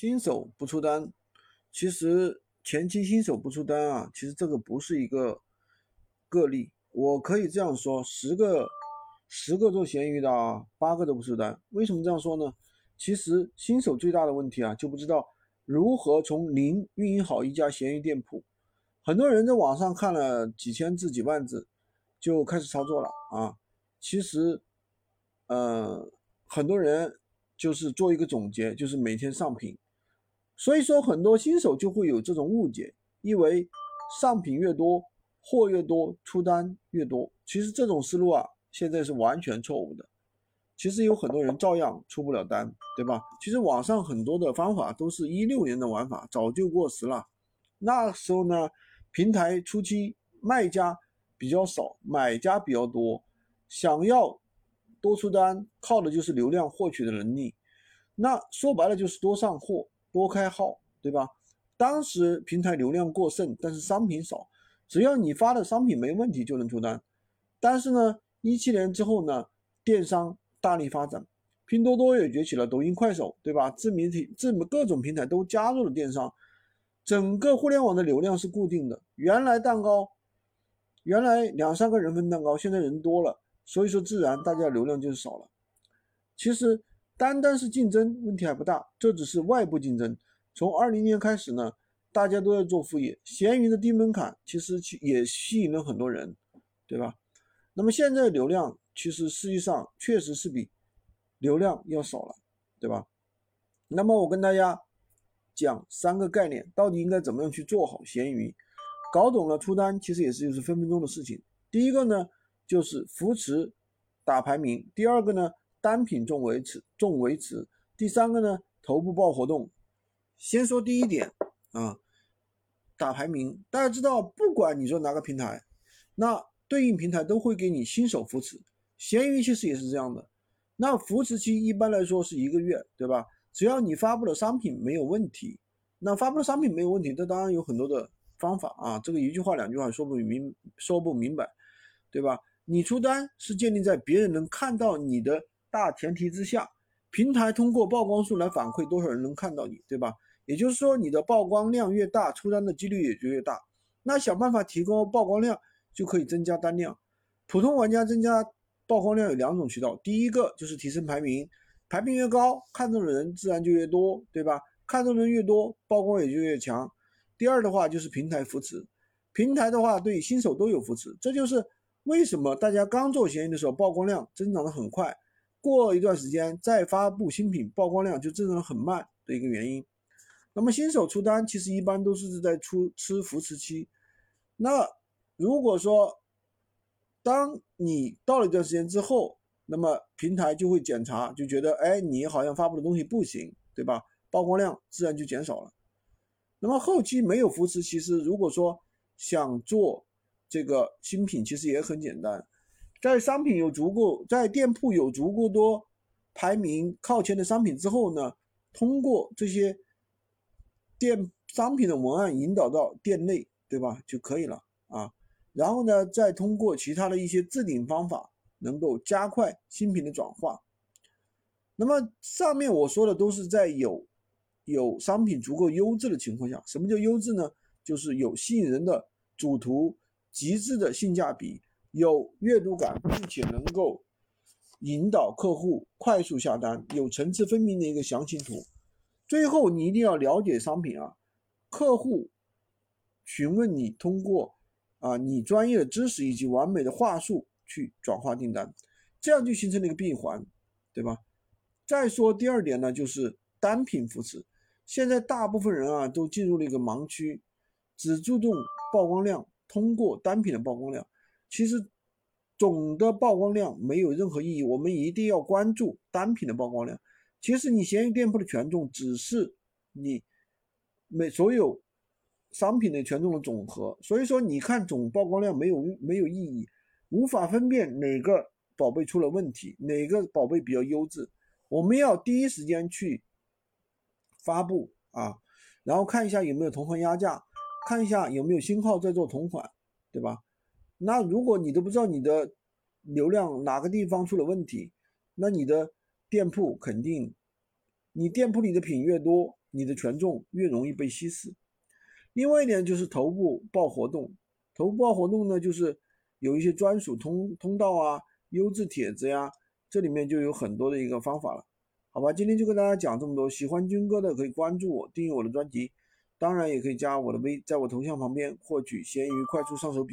新手不出单，其实前期新手不出单啊，其实这个不是一个个例。我可以这样说，十个十个做闲鱼的啊，八个都不出单。为什么这样说呢？其实新手最大的问题啊，就不知道如何从零运营好一家闲鱼店铺。很多人在网上看了几千字、几万字，就开始操作了啊。其实，呃，很多人就是做一个总结，就是每天上品。所以说，很多新手就会有这种误解，以为上品越多，货越多，出单越多。其实这种思路啊，现在是完全错误的。其实有很多人照样出不了单，对吧？其实网上很多的方法都是一六年的玩法，早就过时了。那时候呢，平台初期卖家比较少，买家比较多。想要多出单，靠的就是流量获取的能力。那说白了就是多上货、多开号，对吧？当时平台流量过剩，但是商品少，只要你发的商品没问题就能出单。但是呢，一七年之后呢，电商大力发展，拼多多也崛起了，抖音、快手，对吧？自媒体、自各种平台都加入了电商，整个互联网的流量是固定的。原来蛋糕，原来两三个人分蛋糕，现在人多了。所以说，自然大家流量就少了。其实单单是竞争问题还不大，这只是外部竞争。从二零年开始呢，大家都在做副业，闲鱼的低门槛其实也吸引了很多人，对吧？那么现在流量其实实际上确实是比流量要少了，对吧？那么我跟大家讲三个概念，到底应该怎么样去做好闲鱼？搞懂了出单，其实也是就是分分钟的事情。第一个呢。就是扶持打排名，第二个呢单品重维持重维持，第三个呢头部爆活动。先说第一点啊，打排名，大家知道，不管你说哪个平台，那对应平台都会给你新手扶持。闲鱼其实也是这样的，那扶持期一般来说是一个月，对吧？只要你发布的商品没有问题，那发布的商品没有问题，这当然有很多的方法啊，这个一句话两句话说不明说不明白，对吧？你出单是建立在别人能看到你的大前提之下，平台通过曝光数来反馈多少人能看到你，对吧？也就是说，你的曝光量越大，出单的几率也就越大。那想办法提高曝光量，就可以增加单量。普通玩家增加曝光量有两种渠道，第一个就是提升排名，排名越高，看中的人自然就越多，对吧？看中的人越多，曝光也就越强。第二的话就是平台扶持，平台的话对新手都有扶持，这就是。为什么大家刚做闲鱼的时候曝光量增长的很快，过一段时间再发布新品，曝光量就增长很慢的一个原因？那么新手出单其实一般都是在出吃扶持期。那如果说当你到了一段时间之后，那么平台就会检查，就觉得哎你好像发布的东西不行，对吧？曝光量自然就减少了。那么后期没有扶持，其实如果说想做。这个新品其实也很简单，在商品有足够，在店铺有足够多排名靠前的商品之后呢，通过这些店商品的文案引导到店内，对吧？就可以了啊。然后呢，再通过其他的一些置顶方法，能够加快新品的转化。那么上面我说的都是在有有商品足够优质的情况下。什么叫优质呢？就是有吸引人的主图。极致的性价比，有阅读感，并且能够引导客户快速下单，有层次分明的一个详情图。最后，你一定要了解商品啊，客户询问你，通过啊你专业的知识以及完美的话术去转化订单，这样就形成了一个闭环，对吧？再说第二点呢，就是单品扶持。现在大部分人啊都进入了一个盲区，只注重曝光量。通过单品的曝光量，其实总的曝光量没有任何意义。我们一定要关注单品的曝光量。其实你闲鱼店铺的权重只是你每所有商品的权重的总和，所以说你看总曝光量没有没有意义，无法分辨哪个宝贝出了问题，哪个宝贝比较优质。我们要第一时间去发布啊，然后看一下有没有同行压价。看一下有没有新号在做同款，对吧？那如果你都不知道你的流量哪个地方出了问题，那你的店铺肯定，你店铺里的品越多，你的权重越容易被稀释。另外一点就是头部报活动，头部报活动呢，就是有一些专属通通道啊、优质帖子呀，这里面就有很多的一个方法了。好吧，今天就跟大家讲这么多。喜欢军哥的可以关注我，订阅我的专辑，当然也可以加我的微，在我头像旁边获取闲鱼快速上手笔。